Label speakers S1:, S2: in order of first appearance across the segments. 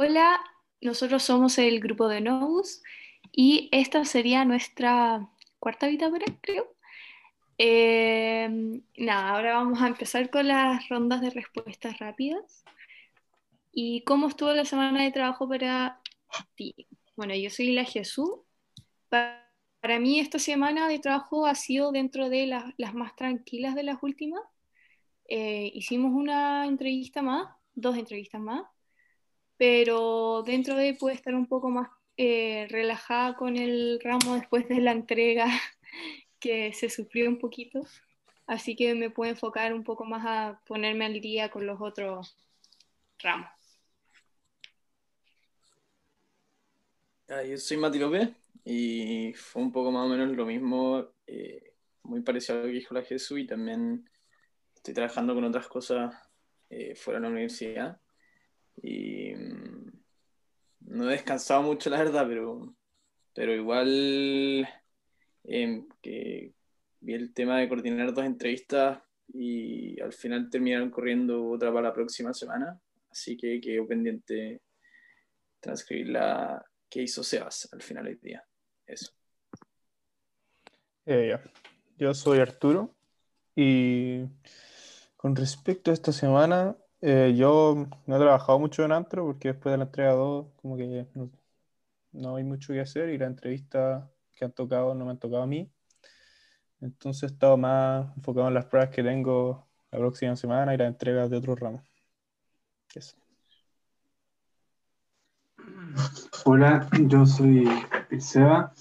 S1: Hola, nosotros somos el grupo de Novus y esta sería nuestra cuarta bitácora, creo. Eh, nada, ahora vamos a empezar con las rondas de respuestas rápidas. ¿Y cómo estuvo la semana de trabajo para ti? Bueno, yo soy la Jesús. Para, mí esta semana de trabajo ha sido dentro de las más tranquilas de las últimas. Eh, hicimos una entrevista más, dos entrevistas más pero dentro de puede estar un poco más eh, relajada con el ramo después de la entrega que se sufrió un poquito, así que me puedo enfocar un poco más a ponerme al día con los otros ramos.
S2: Ah, yo soy Mati López y fue un poco más o menos lo mismo, eh, muy parecido a lo que dijo la Jesús y también estoy trabajando con otras cosas eh, fuera de la universidad y mm, no he descansado mucho, la verdad, pero, pero igual em, que vi el tema de coordinar dos entrevistas y al final terminaron corriendo otra para la próxima semana. Así que quedó pendiente transcribir la que hizo Sebas al final del día. Eso.
S3: Eh, Yo soy Arturo y con respecto a esta semana, eh, yo no he trabajado mucho en Antro porque después de la entrega 2 como que no, hay mucho que hacer y las entrevistas que han tocado no me han tocado a mí. Entonces he estado más enfocado en las pruebas que tengo la próxima semana y las entregas de otros ramos.
S4: Hola, yo soy Seba.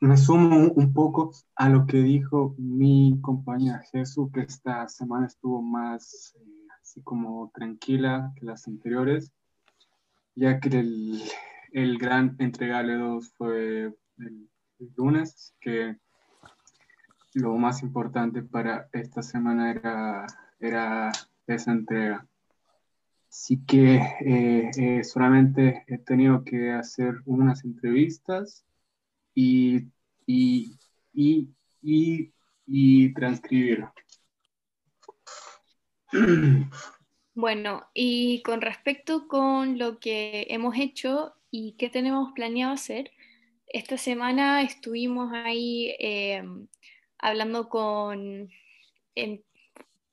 S4: Me sumo un poco a lo que dijo mi compañera Jesús, que esta semana estuvo más eh, así como tranquila que las anteriores, ya que el, el gran entregable 2 fue el, lunes, que lo más importante para esta semana era, era esa entrega. Así que eh, eh, solamente he tenido que hacer unas entrevistas y, y, y, y, y transcribir.
S1: Bueno, y con respecto con lo que hemos hecho y qué tenemos planeado hacer, esta semana estuvimos ahí eh, hablando con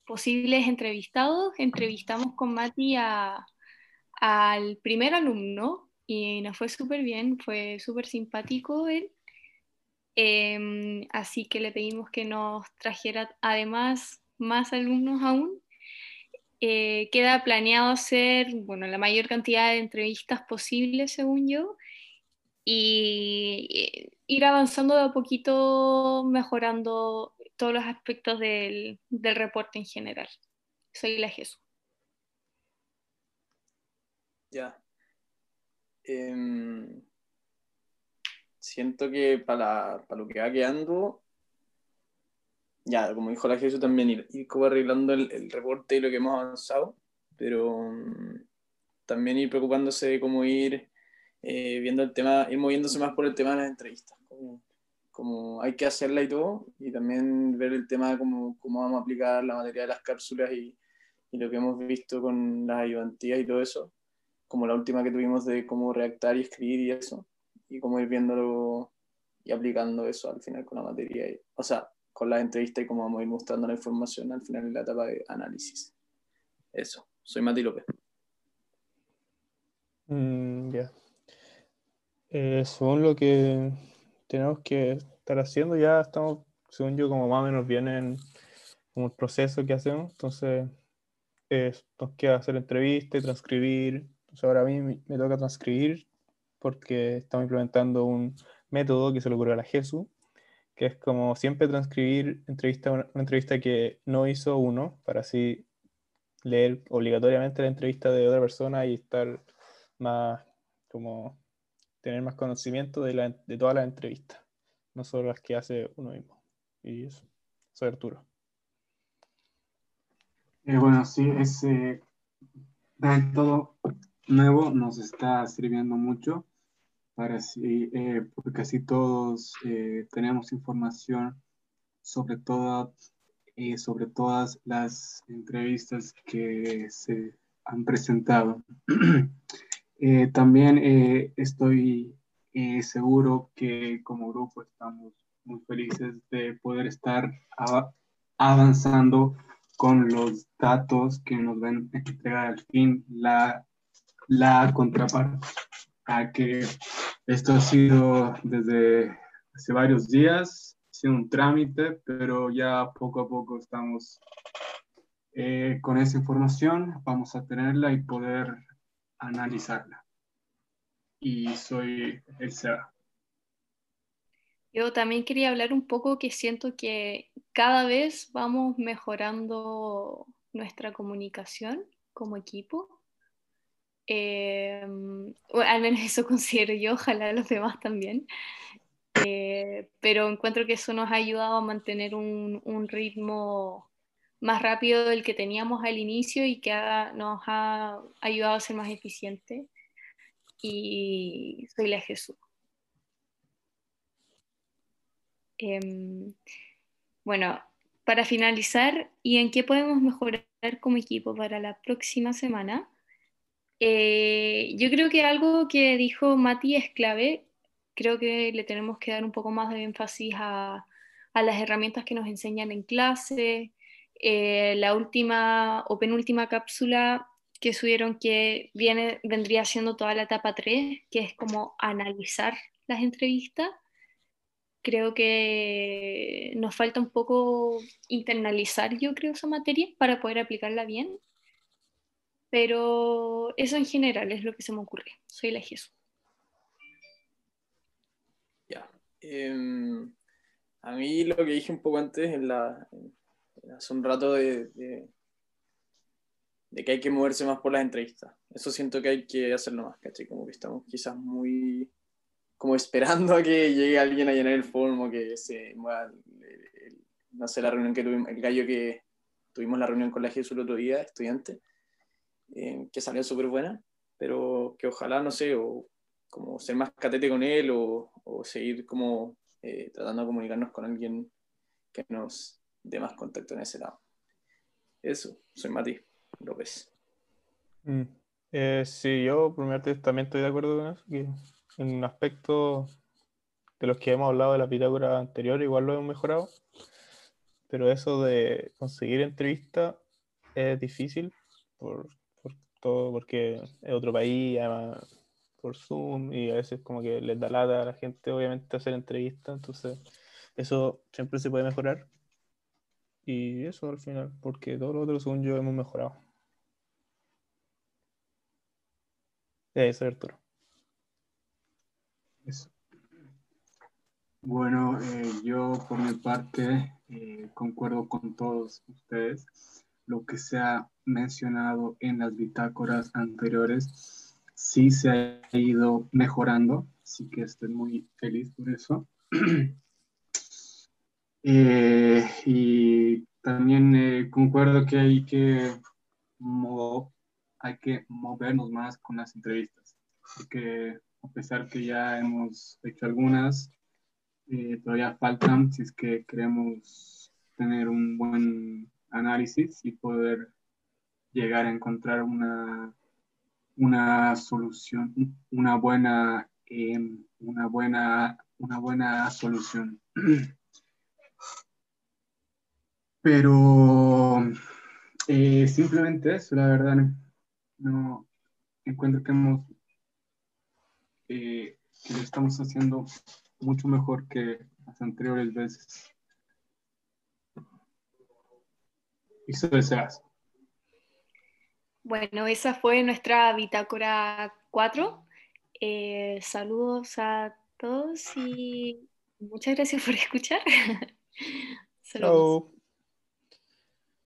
S1: posibles entrevistados. Entrevistamos con Mati al primer alumno y nos fue súper bien, fue súper simpático él. Em, así que le pedimos que nos trajera además más alumnos aún eh, queda planeado hacer, bueno, la mayor cantidad de entrevistas posibles, según yo, y eh, ir avanzando de a poquito, mejorando todos los aspectos del, reporte en general. Soy la Jesús.
S2: Ya. Em, siento que para, para, lo que va quedando, ya, como dijo la Jesús también, ir, ir como arreglando el, reporte y lo que hemos avanzado, pero mm, también ir preocupándose de cómo ir eh, viendo el tema, ir moviéndose más por el tema de las entrevistas, como, hay que hacerla y todo, y también ver el tema de cómo, cómo vamos a aplicar la materia de las cápsulas y, y lo que hemos visto con las ayudantías y todo eso, como la última que tuvimos de cómo redactar y escribir y eso, y cómo ir viéndolo y aplicando eso al final con la materia. o sea, con la entrevista y cómo vamos a ir mostrando la información al final de la etapa de análisis. Eso, soy Mati López.
S3: Mm, ya. Eh, según lo que tenemos que estar haciendo, ya estamos, según yo, como más o menos vienen como el proceso que hacemos. Entonces, eh, nos queda hacer entrevista y transcribir. Entonces, ahora a mí me toca transcribir porque estamos implementando un método que se le ocurrió a la Jesús que es como siempre transcribir entrevista, una, entrevista que no hizo uno, para así leer obligatoriamente la entrevista de otra persona y estar más, como, tener más conocimiento de, la, de todas las entrevistas, no solo las que hace uno mismo. Y eso, soy Arturo.
S4: Eh, bueno, sí, ese todo nuevo nos está sirviendo mucho para eh, porque así todos eh, tenemos información sobre, todo, eh, sobre todas las entrevistas que se han presentado. También estoy seguro que como grupo estamos muy felices de poder estar avanzando con los datos que nos ven a entregar al fin la, la contraparte. A que esto ha sido desde hace varios días, ha sido un trámite, pero ya poco a poco estamos eh, con esa información, vamos a tenerla y poder analizarla. Y soy el SEA.
S1: Yo también quería hablar un poco que siento que cada vez vamos mejorando nuestra comunicación como equipo. Em, al menos eso considero yo, ojalá los demás también. Eh, pero encuentro que eso nos ha ayudado a mantener un, un, ritmo más rápido del que teníamos al inicio y que nos ha ayudado a ser más eficiente. Y soy la Jesús. Em, bueno, para finalizar, ¿y en qué podemos mejorar como equipo para la próxima semana? Eh, yo creo que algo que dijo Mati es clave. Creo que le tenemos que dar un poco más de énfasis a, las herramientas que nos enseñan en clase. Eh, la última o penúltima cápsula que subieron que viene, vendría siendo toda la etapa 3, que es como analizar las entrevistas creo que nos falta un poco internalizar, yo creo, esa materia para poder aplicarla bien. Pero eso en general es lo que se me ocurre. Soy la Jesús.
S2: Ya. Em, a mí lo que dije un poco antes, en la, hace un rato, de, de, de, que hay que moverse más por las entrevistas. Eso siento que hay que hacerlo más, ¿cachai? Como que estamos quizás muy como esperando a que llegue alguien a llenar el form o que se mueva, no sé, la reunión que tuvimos, el gallo que tuvimos la reunión con la Jesús el otro día, estudiante, eh, que salió súper buena, pero que ojalá, no sé, o como ser más catete con él o, o seguir como eh, tratando de comunicarnos con alguien que nos dé más contacto en ese lado. Eso, soy Mati López.
S3: Mm. Eh, sí, yo por mi parte también estoy de acuerdo con eso, que en aspectos de los que hemos hablado de la Pitágora anterior, igual lo hemos mejorado. Pero eso de conseguir entrevista es difícil por, todo, porque es otro país, además por Zoom, y a veces como que les da lata a la gente, obviamente, hacer entrevistas. Entonces, eso siempre se puede mejorar. Y eso al final, porque todos los otros, según yo, hemos mejorado. Eso, Arturo.
S4: Bueno, eh, yo por mi parte eh, concuerdo con todos ustedes. Lo que se ha mencionado en las bitácoras anteriores sí se ha ido mejorando, así que estoy muy feliz por eso. Eh, y también concuerdo que hay que, hay que movernos más con las entrevistas, porque a pesar que ya hemos hecho algunas, eh, todavía faltan si es que queremos tener un buen análisis y poder llegar a encontrar una, una solución, una buena, em, una buena, una buena solución. Pero eh, simplemente eso, la verdad, no encuentro que hemos eh, que lo estamos haciendo mucho mejor que las anteriores veces. Y eso deseas.
S1: Bueno, esa fue nuestra bitácora 4. Eh, saludos a todos y muchas gracias por escuchar.
S3: saludos.